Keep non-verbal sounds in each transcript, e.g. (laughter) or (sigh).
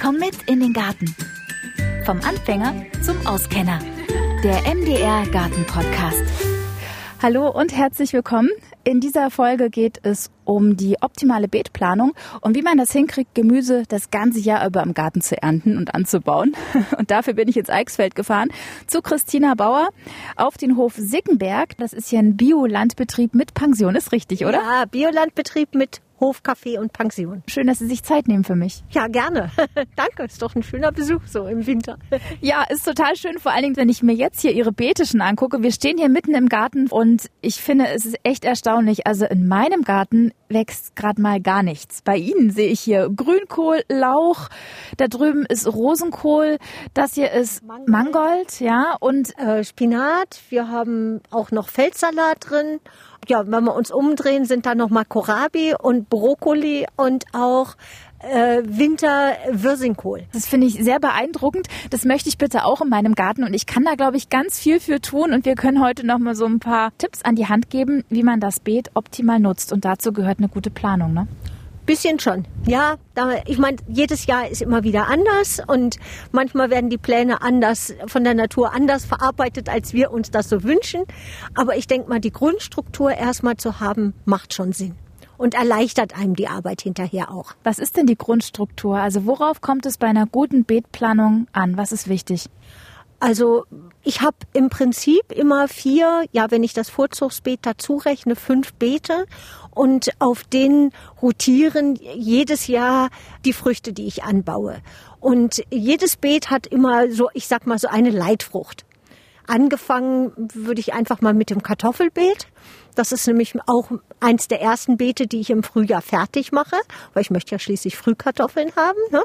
Komm mit in den Garten. Vom Anfänger zum Auskenner. Der MDR Garten Podcast. Hallo und herzlich willkommen. In dieser Folge geht es um die optimale Beetplanung und wie man das hinkriegt, Gemüse das ganze Jahr über im Garten zu ernten und anzubauen. (laughs) Und dafür bin ich ins Eichsfeld gefahren zu Christina Bauer auf den Hof Sickenberg. Das ist ja ein Biolandbetrieb mit Pension, ist richtig, oder? Ja, Biolandbetrieb mit Hofcafé und Pension. Schön, dass Sie sich Zeit nehmen für mich. Ja, gerne. (laughs) Danke, ist doch ein schöner Besuch so im Winter. (laughs) Ja, ist total schön, vor allen Dingen, wenn ich mir jetzt hier Ihre Beete schon angucke. Wir stehen hier mitten im Garten und ich finde, es ist echt erstaunlich. Also in meinem Garten wächst gerade mal gar nichts. Bei Ihnen sehe ich hier Grünkohl, Lauch, da drüben ist Rosenkohl, das hier ist Mangold, Mangold ja, und äh, Spinat. Wir haben auch noch Feldsalat drin ja, wenn wir uns umdrehen, sind da noch mal Kohlrabi und Brokkoli und auch äh, Winter Wirsingkohl. Das finde ich sehr beeindruckend. Das möchte ich bitte auch in meinem Garten und ich kann da glaube ich ganz viel für tun und wir können heute noch mal so ein paar Tipps an die Hand geben, wie man das Beet optimal nutzt und dazu gehört eine gute Planung, ne? Bisschen schon. Ja, da, ich meine, jedes Jahr ist immer wieder anders und manchmal werden die Pläne anders von der Natur anders verarbeitet, als wir uns das so wünschen. Aber ich denke mal, die Grundstruktur erstmal zu haben, macht schon Sinn und erleichtert einem die Arbeit hinterher auch. Was ist denn die Grundstruktur? Also worauf kommt es bei einer guten Beetplanung an? Was ist wichtig? Also ich habe im Prinzip immer vier, ja, wenn ich das Vorzugsbeet dazu rechne, fünf Beete und auf denen rotieren jedes Jahr die Früchte, die ich anbaue. Und jedes Beet hat immer so, ich sag mal, so eine Leitfrucht. Angefangen würde ich einfach mal mit dem Kartoffelbeet. Das ist nämlich auch eins der ersten Beete, die ich im Frühjahr fertig mache, weil ich möchte ja schließlich Frühkartoffeln haben. Ne?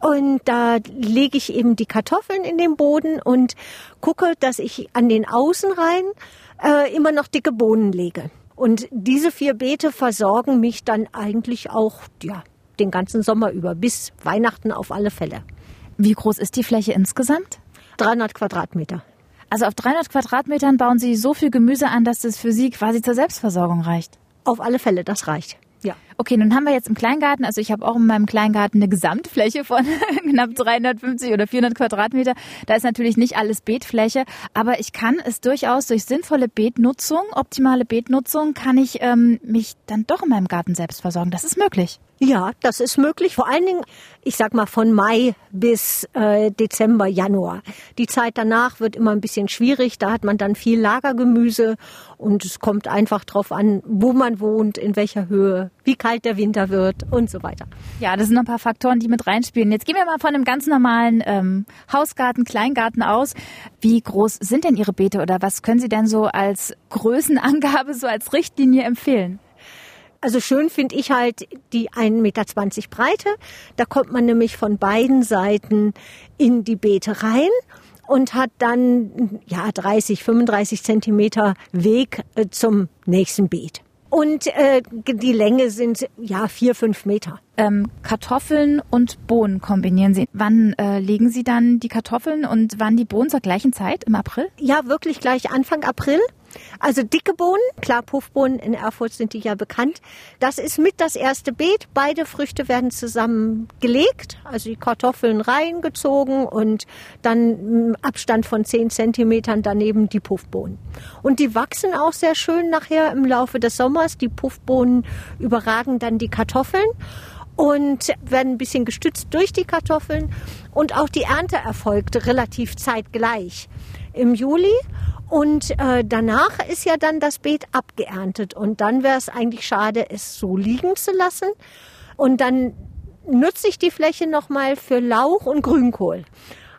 Und da lege ich eben die Kartoffeln in den Boden und gucke, dass ich an den Außenreihen äh, immer noch dicke Bohnen lege. Und diese vier Beete versorgen mich dann eigentlich auch ja, den ganzen Sommer über, bis Weihnachten auf alle Fälle. Wie groß ist die Fläche insgesamt? 300 Quadratmeter. Also auf 300 Quadratmetern bauen Sie so viel Gemüse an, dass das für Sie quasi zur Selbstversorgung reicht? Auf alle Fälle, das reicht. Ja. Okay, nun haben wir jetzt im Kleingarten, also ich habe auch in meinem Kleingarten eine Gesamtfläche von (laughs) knapp 350 oder 400 Quadratmeter. Da ist natürlich nicht alles Beetfläche, aber ich kann es durchaus durch sinnvolle Beetnutzung, optimale Beetnutzung, kann ich ähm, mich dann doch in meinem Garten selbst versorgen. Das ist möglich. Ja, das ist möglich. Vor allen Dingen, ich sag mal von Mai bis äh, Dezember, Januar. Die Zeit danach wird immer ein bisschen schwierig. Da hat man dann viel Lagergemüse und es kommt einfach drauf an, wo man wohnt, in welcher Höhe, wie kalt der Winter wird und so weiter. Ja, das sind ein paar Faktoren, die mit reinspielen. Jetzt gehen wir mal von einem ganz normalen ähm, Hausgarten, Kleingarten aus. Wie groß sind denn Ihre Beete oder was können Sie denn so als Größenangabe, so als Richtlinie empfehlen? Also schön finde ich halt die 1,20 Meter Breite. Da kommt man nämlich von beiden Seiten in die Beete rein und hat dann ja 30, 35 Zentimeter Weg äh, zum nächsten Beet. Und äh, die Länge sind ja vier, fünf Meter. Ähm, Kartoffeln und Bohnen kombinieren Sie. Wann äh, legen Sie dann die Kartoffeln und wann die Bohnen zur gleichen Zeit im April? Ja, wirklich gleich Anfang April. Also dicke Bohnen, klar, Puffbohnen in Erfurt sind die ja bekannt. Das ist mit das erste Beet. Beide Früchte werden zusammen gelegt, also die Kartoffeln reingezogen und dann Abstand von 10 Zentimetern daneben die Puffbohnen. Und die wachsen auch sehr schön nachher im Laufe des Sommers. Die Puffbohnen überragen dann die Kartoffeln und werden ein bisschen gestützt durch die Kartoffeln. Und auch die Ernte erfolgt relativ zeitgleich im Juli. Und äh, danach ist ja dann das Beet abgeerntet. Und dann wäre es eigentlich schade, es so liegen zu lassen. Und dann nutze ich die Fläche nochmal für Lauch und Grünkohl.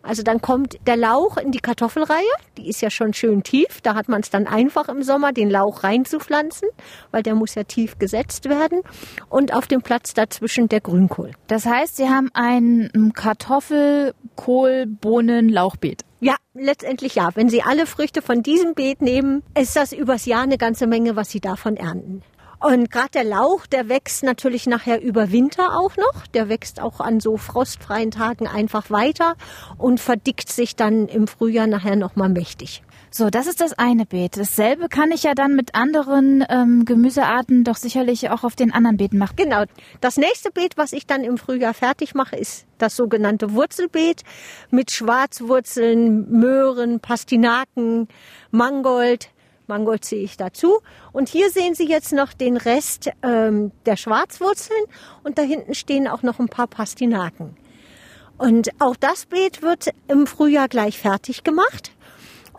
Also dann kommt der Lauch in die Kartoffelreihe, die ist ja schon schön tief. Da hat man es dann einfach im Sommer, den Lauch reinzupflanzen, weil der muss ja tief gesetzt werden. Und auf dem Platz dazwischen der Grünkohl. Das heißt, Sie haben ein Kartoffel, Kohl, Bohnen, Lauchbeet. Ja, letztendlich ja. Wenn Sie alle Früchte von diesem Beet nehmen, ist das übers Jahr eine ganze Menge, was Sie davon ernten. Und gerade der Lauch, der wächst natürlich nachher über Winter auch noch. Der wächst auch an so frostfreien Tagen einfach weiter und verdickt sich dann im Frühjahr nachher nochmal mächtig. So, das ist das eine Beet. Dasselbe kann ich ja dann mit anderen ähm, Gemüsearten doch sicherlich auch auf den anderen Beeten machen. Genau. Das nächste Beet, was ich dann im Frühjahr fertig mache, ist das sogenannte Wurzelbeet mit Schwarzwurzeln, Möhren, Pastinaken, Mangold. Mangold ziehe ich dazu. Und hier sehen Sie jetzt noch den Rest ähm, der Schwarzwurzeln und da hinten stehen auch noch ein paar Pastinaken. Und auch das Beet wird im Frühjahr gleich fertig gemacht.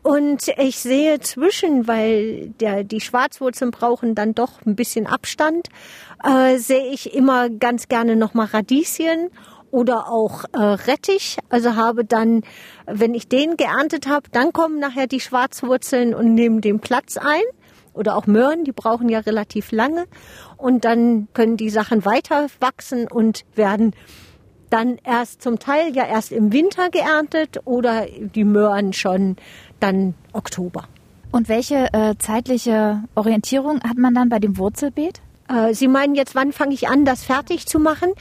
Und ich sehe zwischen, weil der, die Schwarzwurzeln brauchen dann doch ein bisschen Abstand, äh, sehe ich immer ganz gerne nochmal Radieschen oder auch äh, Rettich. Also habe dann, wenn ich den geerntet habe, dann kommen nachher die Schwarzwurzeln und nehmen den Platz ein. Oder auch Möhren, die brauchen ja relativ lange. Und dann können die Sachen weiter wachsen und werden dann erst zum Teil ja erst im Winter geerntet oder die Möhren schon dann Oktober. Und welche äh, zeitliche Orientierung hat man dann bei dem Wurzelbeet? Äh, Sie meinen jetzt, wann fange ich an, das fertig zu machen?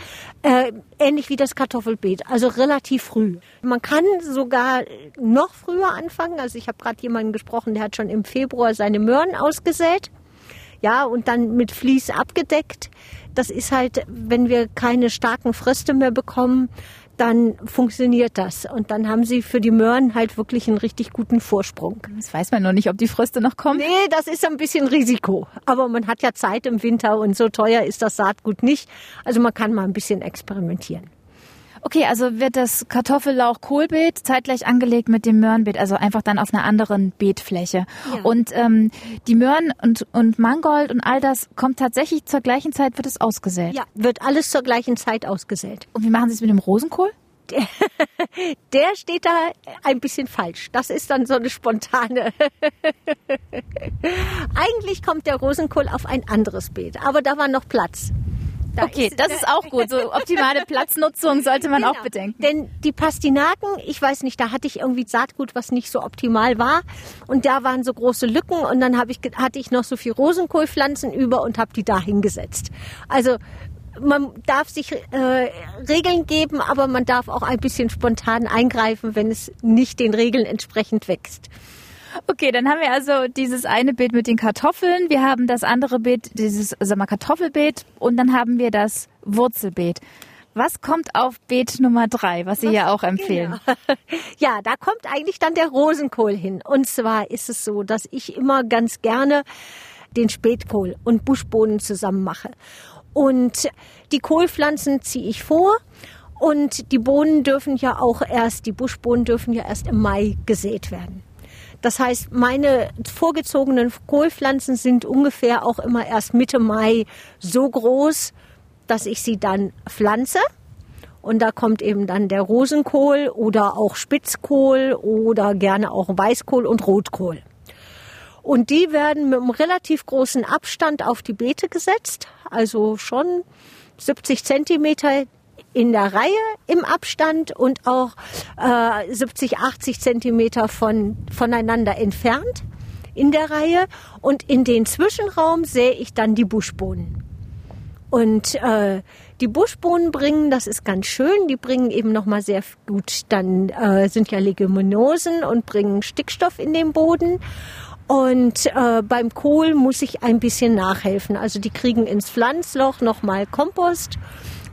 Äh, ähnlich wie das Kartoffelbeet, also relativ früh. Man kann sogar noch früher anfangen. Also ich habe gerade jemanden gesprochen, der hat schon im Februar seine Möhren ausgesät. Ja, und dann mit Vlies abgedeckt. Das ist halt, wenn wir keine starken Fröste mehr bekommen, dann funktioniert das. Und dann haben sie für die Möhren halt wirklich einen richtig guten Vorsprung. Das weiß man noch nicht, ob die Fröste noch kommen. Nee, das ist ein bisschen Risiko. Aber man hat ja Zeit im Winter und so teuer ist das Saatgut nicht. Also man kann mal ein bisschen experimentieren. Okay, also wird das Kartoffellauch-Kohlbeet zeitgleich angelegt mit dem Möhrenbeet, also einfach dann auf einer anderen Beetfläche. Ja. Und ähm, die Möhren und, und Mangold und all das kommt tatsächlich zur gleichen Zeit, wird es ausgesät? Ja, wird alles zur gleichen Zeit ausgesät. Und wie machen Sie es mit dem Rosenkohl? Der, (laughs) der steht da ein bisschen falsch. Das ist dann so eine spontane. (laughs) Eigentlich kommt der Rosenkohl auf ein anderes Beet, aber da war noch Platz. Da okay, ist, das ist auch gut. So optimale (laughs) Platznutzung sollte man genau. auch bedenken. Denn die Pastinaken, ich weiß nicht, da hatte ich irgendwie Saatgut, was nicht so optimal war. Und da waren so große Lücken und dann ich, hatte ich noch so viel Rosenkohlpflanzen über und habe die da hingesetzt. Also man darf sich äh, Regeln geben, aber man darf auch ein bisschen spontan eingreifen, wenn es nicht den Regeln entsprechend wächst. Okay, dann haben wir also dieses eine Beet mit den Kartoffeln, wir haben das andere Beet, dieses sag mal, Kartoffelbeet und dann haben wir das Wurzelbeet. Was kommt auf Beet Nummer drei, was Sie ja auch empfehlen? Genau. (laughs) Ja, da kommt eigentlich dann der Rosenkohl hin. Und zwar ist es so, dass ich immer ganz gerne den Spätkohl und Buschbohnen zusammen mache. Und die Kohlpflanzen ziehe ich vor. Und die Bohnen dürfen ja auch erst, die Buschbohnen dürfen ja erst im Mai gesät werden. Das heißt, meine vorgezogenen Kohlpflanzen sind ungefähr auch immer erst Mitte Mai so groß, dass ich sie dann pflanze. Und da kommt eben dann der Rosenkohl oder auch Spitzkohl oder gerne auch Weißkohl und Rotkohl. Und die werden mit einem relativ großen Abstand auf die Beete gesetzt, also schon 70 Zentimeter in der Reihe im Abstand und auch äh, 70, 80 Zentimeter von, voneinander entfernt in der Reihe. Und in den Zwischenraum sähe ich dann die Buschbohnen. Und äh, die Buschbohnen bringen, das ist ganz schön, die bringen eben nochmal sehr gut, dann äh, sind ja Leguminosen und bringen Stickstoff in den Boden. Und äh, beim Kohl muss ich ein bisschen nachhelfen. Also die kriegen ins Pflanzloch nochmal Kompost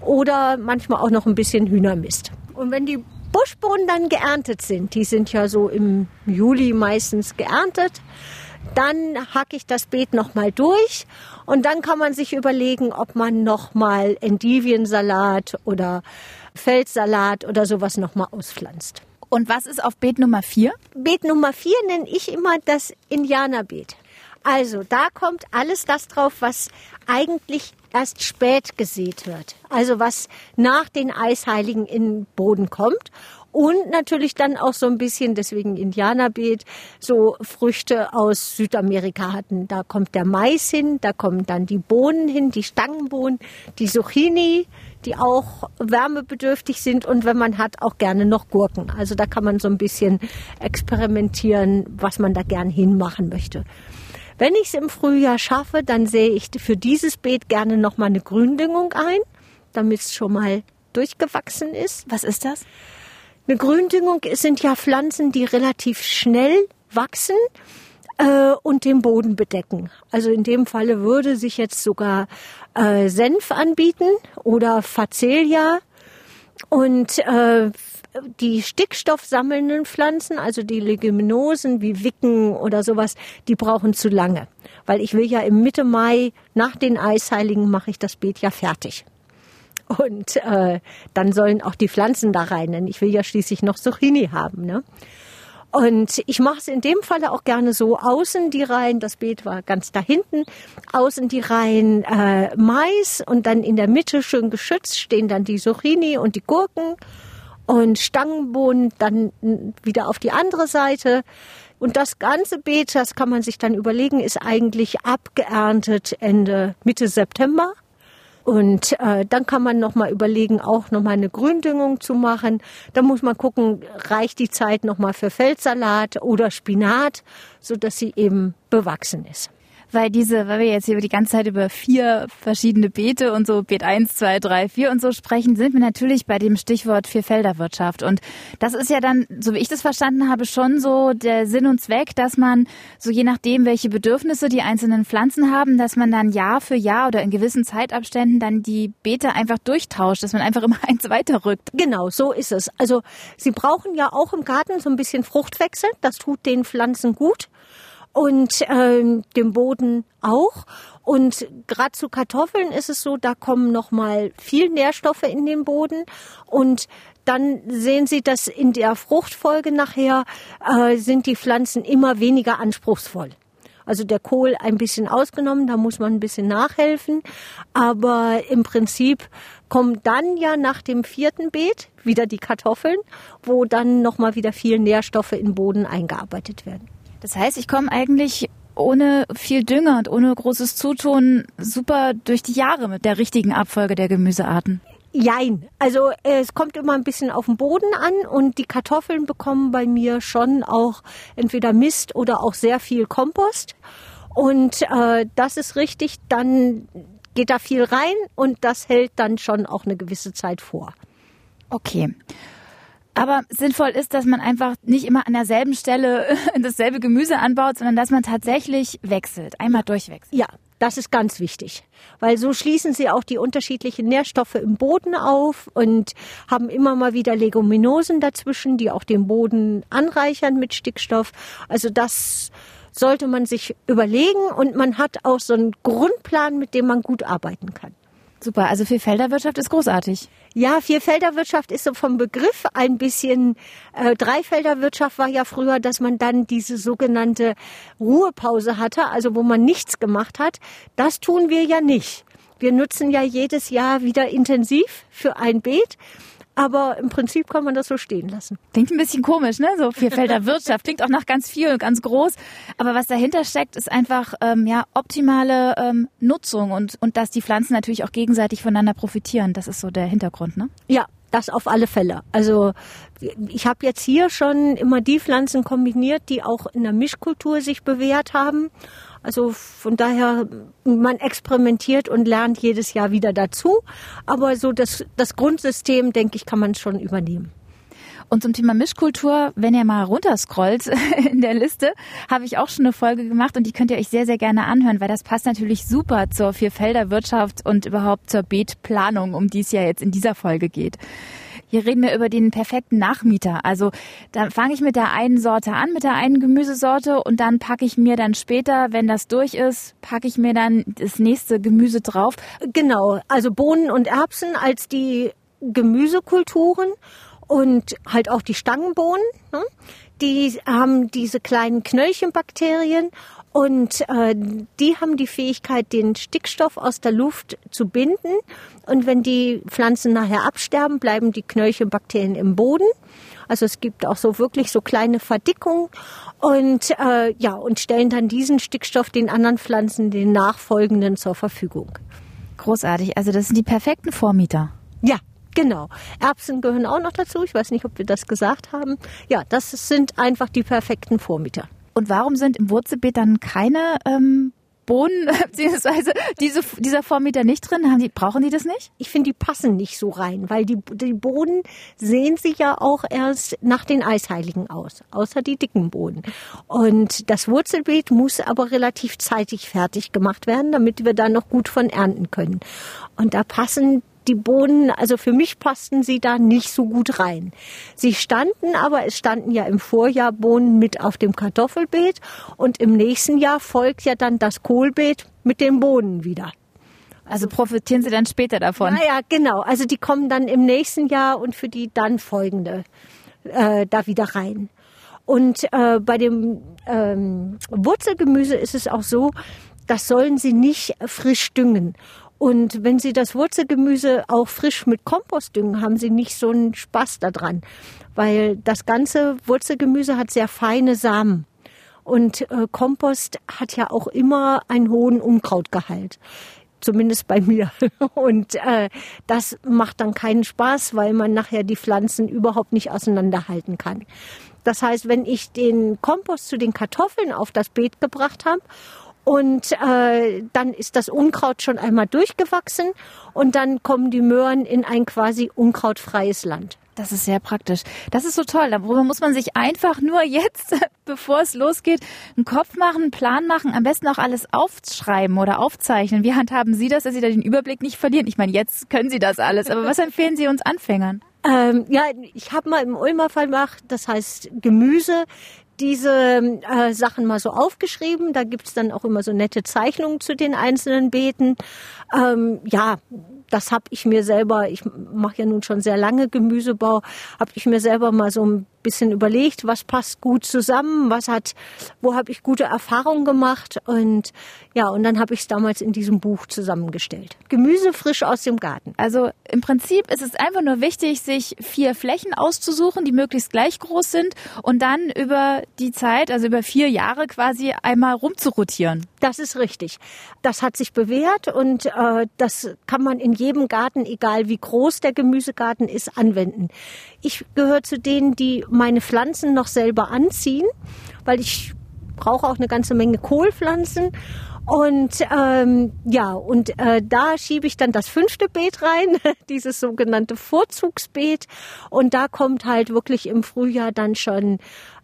oder manchmal auch noch ein bisschen Hühnermist. Und wenn die Buschbohnen dann geerntet sind, die sind ja so im Juli meistens geerntet, dann hacke ich das Beet nochmal durch und dann kann man sich überlegen, ob man nochmal Endiviensalat oder Feldsalat oder sowas nochmal auspflanzt. Und was ist auf Beet Nummer 4? Beet Nummer 4 nenne ich immer das Indianerbeet. Also da kommt alles das drauf, was eigentlich erst spät gesät wird. Also was nach den Eisheiligen in den Boden kommt. Und natürlich dann auch so ein bisschen, deswegen Indianerbeet, so Früchte aus Südamerika hatten. Da kommt der Mais hin, da kommen dann die Bohnen hin, die Stangenbohnen, die Zucchini, die auch wärmebedürftig sind und wenn man hat, auch gerne noch Gurken. Also da kann man so ein bisschen experimentieren, was man da gern hinmachen möchte. Wenn ich es im Frühjahr schaffe, dann sehe ich für dieses Beet gerne nochmal eine Gründüngung ein, damit es schon mal durchgewachsen ist. Was ist das? Eine Gründüngung sind ja Pflanzen, die relativ schnell wachsen äh, und den Boden bedecken. Also in dem Falle würde sich jetzt sogar äh, Senf anbieten oder Facelia und äh, die stickstoffsammelnden Pflanzen, also die Leguminosen wie Wicken oder sowas, die brauchen zu lange. Weil ich will ja im Mitte Mai, nach den Eisheiligen, mache ich das Beet ja fertig. Und äh, dann sollen auch die Pflanzen da rein, denn ich will ja schließlich noch Zucchini haben. Ne? Und ich mache es in dem Falle auch gerne so, außen die Reihen, das Beet war ganz da hinten, außen die Reihen äh, Mais und dann in der Mitte schön geschützt stehen dann die Zucchini und die Gurken und Stangenbohnen dann wieder auf die andere Seite. Und das ganze Beet, das kann man sich dann überlegen, ist eigentlich abgeerntet Ende Mitte September. Und äh, dann kann man noch mal überlegen, auch noch mal eine Gründüngung zu machen. Da muss man gucken, reicht die Zeit noch mal für Feldsalat oder Spinat, so dass sie eben bewachsen ist weil diese, weil wir jetzt hier die ganze Zeit über vier verschiedene Beete und so Beet 1, 2, 3, 4 und so sprechen, sind wir natürlich bei dem Stichwort Vierfelderwirtschaft. Und das ist ja dann, so wie ich das verstanden habe, schon so der Sinn und Zweck, dass man so je nachdem, welche Bedürfnisse die einzelnen Pflanzen haben, dass man dann Jahr für Jahr oder in gewissen Zeitabständen dann die Beete einfach durchtauscht, dass man einfach immer (laughs) eins weiterrückt. Genau, so ist es. Also sie brauchen ja auch im Garten so ein bisschen Fruchtwechsel. Das tut den Pflanzen gut und ähm, dem Boden auch. Und gerade zu Kartoffeln ist es so, da kommen noch mal viel Nährstoffe in den Boden und dann sehen Sie, dass in der Fruchtfolge nachher äh, sind die Pflanzen immer weniger anspruchsvoll. Also der Kohl ein bisschen ausgenommen, da muss man ein bisschen nachhelfen. Aber im Prinzip kommen dann ja nach dem vierten Beet wieder die Kartoffeln, wo dann nochmal wieder viel Nährstoffe in den Boden eingearbeitet werden. Das heißt, ich komme eigentlich ohne viel Dünger und ohne großes Zutun super durch die Jahre mit der richtigen Abfolge der Gemüsearten. Jein. Also es kommt immer ein bisschen auf den Boden an und die Kartoffeln bekommen bei mir schon auch entweder Mist oder auch sehr viel Kompost. Und äh, das ist richtig, dann geht da viel rein und das hält dann schon auch eine gewisse Zeit vor. Okay. Aber sinnvoll ist, dass man einfach nicht immer an derselben Stelle (laughs) dasselbe Gemüse anbaut, sondern dass man tatsächlich wechselt, einmal durchwechselt. Ja, das ist ganz wichtig, weil so schließen sie auch die unterschiedlichen Nährstoffe im Boden auf und haben immer mal wieder Leguminosen dazwischen, die auch den Boden anreichern mit Stickstoff. Also das sollte man sich überlegen und man hat auch so einen Grundplan, mit dem man gut arbeiten kann. Super, also Vierfelderwirtschaft ist großartig. Ja, Vierfelderwirtschaft ist so vom Begriff ein bisschen, äh, Dreifelderwirtschaft war ja früher, dass man dann diese sogenannte Ruhepause hatte, also wo man nichts gemacht hat. Das tun wir ja nicht. Wir nutzen ja jedes Jahr wieder intensiv für ein Beet. Aber im Prinzip kann man das so stehen lassen. Klingt ein bisschen komisch, ne? So Vierfelder (laughs) Wirtschaft klingt auch nach ganz viel und ganz groß. Aber was dahinter steckt, ist einfach ähm, ja optimale ähm, Nutzung und und dass die Pflanzen natürlich auch gegenseitig voneinander profitieren. Das ist so der Hintergrund, ne? Ja, das auf alle Fälle. Also ich habe jetzt hier schon immer die Pflanzen kombiniert, die auch in der Mischkultur sich bewährt haben. Also von daher, man experimentiert und lernt jedes Jahr wieder dazu. Aber so das, das Grundsystem, denke ich, kann man schon übernehmen. Und zum Thema Mischkultur, wenn ihr mal runterscrollt (laughs) in der Liste, habe ich auch schon eine Folge gemacht und die könnt ihr euch sehr, sehr gerne anhören, weil das passt natürlich super zur Vierfelderwirtschaft und überhaupt zur Beetplanung, um die es ja jetzt in dieser Folge geht. Hier reden wir über den perfekten Nachmieter. Also da fange ich mit der einen Sorte an, mit der einen Gemüsesorte und dann packe ich mir dann später, wenn das durch ist, packe ich mir dann das nächste Gemüse drauf. Genau, also Bohnen und Erbsen als die Gemüsekulturen und halt auch die Stangenbohnen. Ne? Die haben diese kleinen Knöllchenbakterien und äh, die haben die Fähigkeit, den Stickstoff aus der Luft zu binden. Und wenn die Pflanzen nachher absterben, bleiben die Knöllchenbakterien im Boden. Also es gibt auch so wirklich so kleine Verdickungen und äh, ja und stellen dann diesen Stickstoff den anderen Pflanzen, den nachfolgenden zur Verfügung. Großartig. Also das sind die perfekten Vormieter. Ja, Genau. Erbsen gehören auch noch dazu. Ich weiß nicht, ob wir das gesagt haben. Ja, das sind einfach die perfekten Vormieter. Und warum sind im Wurzelbeet dann keine ähm, Bohnen, (laughs) beziehungsweise diese, dieser Vormieter nicht drin? Haben die, brauchen die das nicht? Ich finde, die passen nicht so rein, weil die, die Bohnen sehen sich ja auch erst nach den Eisheiligen aus, außer die dicken Bohnen. Und das Wurzelbeet muss aber relativ zeitig fertig gemacht werden, damit wir da noch gut von ernten können. Und da passen die Bohnen, also für mich passten sie da nicht so gut rein. Sie standen aber, es standen ja im Vorjahr Bohnen mit auf dem Kartoffelbeet und im nächsten Jahr folgt ja dann das Kohlbeet mit den Bohnen wieder. Also profitieren Sie dann später davon? Ja, ja, genau. Also die kommen dann im nächsten Jahr und für die dann folgende äh, da wieder rein. Und äh, bei dem ähm, Wurzelgemüse ist es auch so, das sollen Sie nicht frisch düngen. Und wenn Sie das Wurzelgemüse auch frisch mit Kompost düngen, haben Sie nicht so einen Spaß daran, weil das ganze Wurzelgemüse hat sehr feine Samen. Und äh, Kompost hat ja auch immer einen hohen Unkrautgehalt. Zumindest bei mir. (laughs) Und äh, das macht dann keinen Spaß, weil man nachher die Pflanzen überhaupt nicht auseinanderhalten kann. Das heißt, wenn ich den Kompost zu den Kartoffeln auf das Beet gebracht habe und äh, dann ist das Unkraut schon einmal durchgewachsen und dann kommen die Möhren in ein quasi unkrautfreies Land. Das ist sehr praktisch. Das ist so toll. Darüber muss man sich einfach nur jetzt, (laughs) bevor es losgeht, einen Kopf machen, einen Plan machen, am besten auch alles aufschreiben oder aufzeichnen. Wie handhaben Sie das, dass Sie da den Überblick nicht verlieren? Ich meine, jetzt können Sie das alles, aber was empfehlen Sie uns Anfängern? Ähm, ja, ich habe mal im Ulmer gemacht, das heißt Gemüse diese äh, Sachen mal so aufgeschrieben. Da gibt's dann auch immer so nette Zeichnungen zu den einzelnen Beeten. Ähm, ja, das habe ich mir selber, ich mache ja nun schon sehr lange Gemüsebau, habe ich mir selber mal so ein bisschen überlegt, was passt gut zusammen, was hat, wo habe ich gute Erfahrungen gemacht und ja, und dann habe ich es damals in diesem Buch zusammengestellt. Gemüse frisch aus dem Garten. Also im Prinzip ist es einfach nur wichtig, sich vier Flächen auszusuchen, die möglichst gleich groß sind und dann über die Zeit, also über vier Jahre quasi einmal rumzurotieren. Das ist richtig. Das hat sich bewährt und äh, das kann man in jedem Garten, egal wie groß der Gemüsegarten ist, anwenden. Ich gehöre zu denen, die meine Pflanzen noch selber anziehen, weil ich brauche auch eine ganze Menge Kohlpflanzen und ähm, ja, und äh, da schiebe ich dann das fünfte Beet rein, (laughs) dieses sogenannte Vorzugsbeet. Und da kommt halt wirklich im Frühjahr dann schon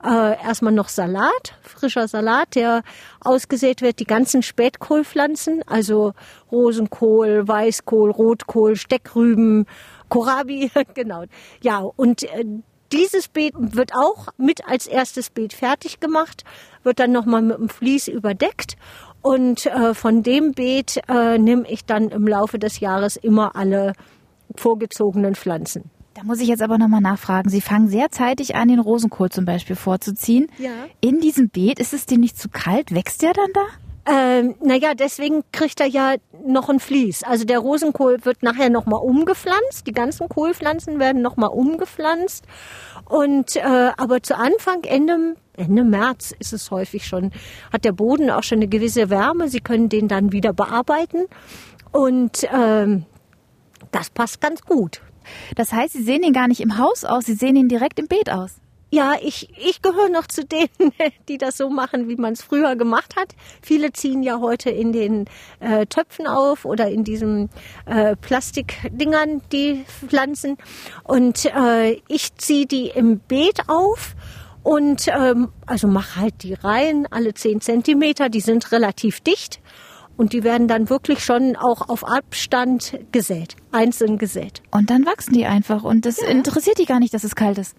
äh, erstmal noch Salat, frischer Salat, der ausgesät wird, die ganzen Spätkohlpflanzen, also Rosenkohl, Weißkohl, Rotkohl, Steckrüben, Kohlrabi, (laughs) genau. Ja, und äh, dieses Beet wird auch mit als erstes Beet fertig gemacht, wird dann nochmal mit dem Vlies überdeckt und äh, von dem Beet äh, nehme ich dann im Laufe des Jahres immer alle vorgezogenen Pflanzen. Da muss ich jetzt aber nochmal nachfragen. Sie fangen sehr zeitig an, den Rosenkohl zum Beispiel vorzuziehen. Ja. In diesem Beet, ist es dem nicht zu kalt? Wächst der dann da? Ähm, naja, deswegen kriegt er ja noch ein Vlies. Also der Rosenkohl wird nachher nochmal umgepflanzt. Die ganzen Kohlpflanzen werden nochmal umgepflanzt. Und äh, aber zu Anfang, Ende, Ende März ist es häufig schon, hat der Boden auch schon eine gewisse Wärme. Sie können den dann wieder bearbeiten. Und ähm, das passt ganz gut. Das heißt, Sie sehen ihn gar nicht im Haus aus, Sie sehen ihn direkt im Beet aus. Ja, ich, ich gehöre noch zu denen, (laughs) die das so machen, wie man es früher gemacht hat. Viele ziehen ja heute in den äh, Töpfen auf oder in diesen äh, Plastikdingern die Pflanzen. Und äh, ich ziehe die im Beet auf und ähm, also mache halt die Reihen alle zehn Zentimeter. Die sind relativ dicht und die werden dann wirklich schon auch auf Abstand gesät, einzeln gesät. Und dann wachsen die einfach und das ja. interessiert die gar nicht, dass es kalt ist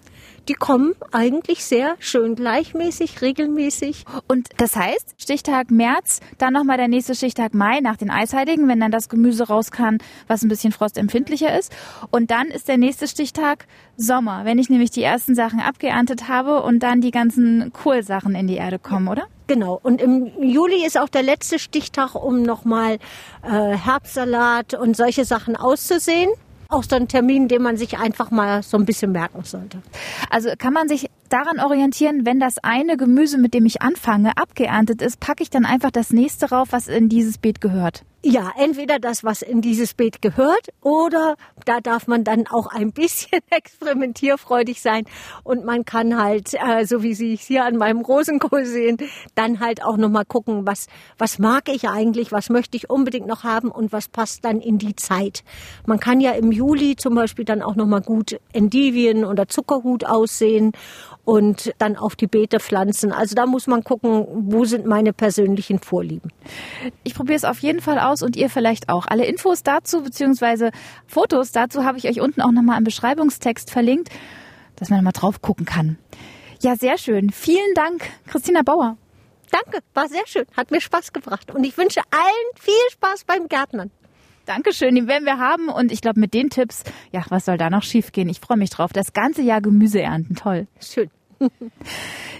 die kommen eigentlich sehr schön gleichmäßig, regelmäßig. Und das heißt, Stichtag März, dann nochmal der nächste Stichtag Mai nach den Eisheiligen, wenn dann das Gemüse raus kann, was ein bisschen frostempfindlicher ist. Und dann ist der nächste Stichtag Sommer, wenn ich nämlich die ersten Sachen abgeerntet habe und dann die ganzen Kohlsachen in die Erde kommen, oder? Genau. Und im Juli ist auch der letzte Stichtag, um nochmal äh, Herbstsalat und solche Sachen auszusehen auch so ein Termin, den man sich einfach mal so ein bisschen merken sollte. Also kann man sich daran orientieren, wenn das eine Gemüse, mit dem ich anfange, abgeerntet ist, packe ich dann einfach das nächste rauf, was in dieses Beet gehört. Ja, entweder das, was in dieses Beet gehört, oder da darf man dann auch ein bisschen (laughs) experimentierfreudig sein und man kann halt, äh, so wie Sie es hier an meinem Rosenkohl sehen, dann halt auch nochmal gucken, was, was mag ich eigentlich, was möchte ich unbedingt noch haben und was passt dann in die Zeit. Man kann ja im Juli zum Beispiel dann auch nochmal gut Endivien oder Zuckerhut aussehen und dann auf die Beete pflanzen. Also da muss man gucken, wo sind meine persönlichen Vorlieben. Ich probiere es auf jeden Fall aus und ihr vielleicht auch. Alle Infos dazu bzw. Fotos dazu habe ich euch unten auch nochmal im Beschreibungstext verlinkt, dass man mal drauf gucken kann. Ja, sehr schön. Vielen Dank, Christina Bauer. Danke, war sehr schön, hat mir Spaß gebracht und ich wünsche allen viel Spaß beim Gärtnern. Dankeschön, den werden wir haben. Und ich glaube, mit den Tipps, ja, was soll da noch schiefgehen? Ich freue mich drauf. Das ganze Jahr Gemüse ernten. Toll. Schön.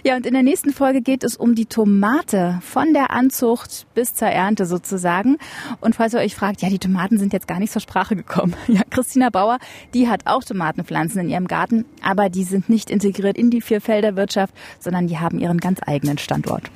Ja, und in der nächsten Folge geht es um die Tomate von der Anzucht bis zur Ernte sozusagen. Und falls ihr euch fragt, ja, die Tomaten sind jetzt gar nicht zur Sprache gekommen. (laughs) Ja, Christina Bauer, die hat auch Tomatenpflanzen in ihrem Garten, aber die sind nicht integriert in die Vierfelderwirtschaft, sondern die haben ihren ganz eigenen Standort.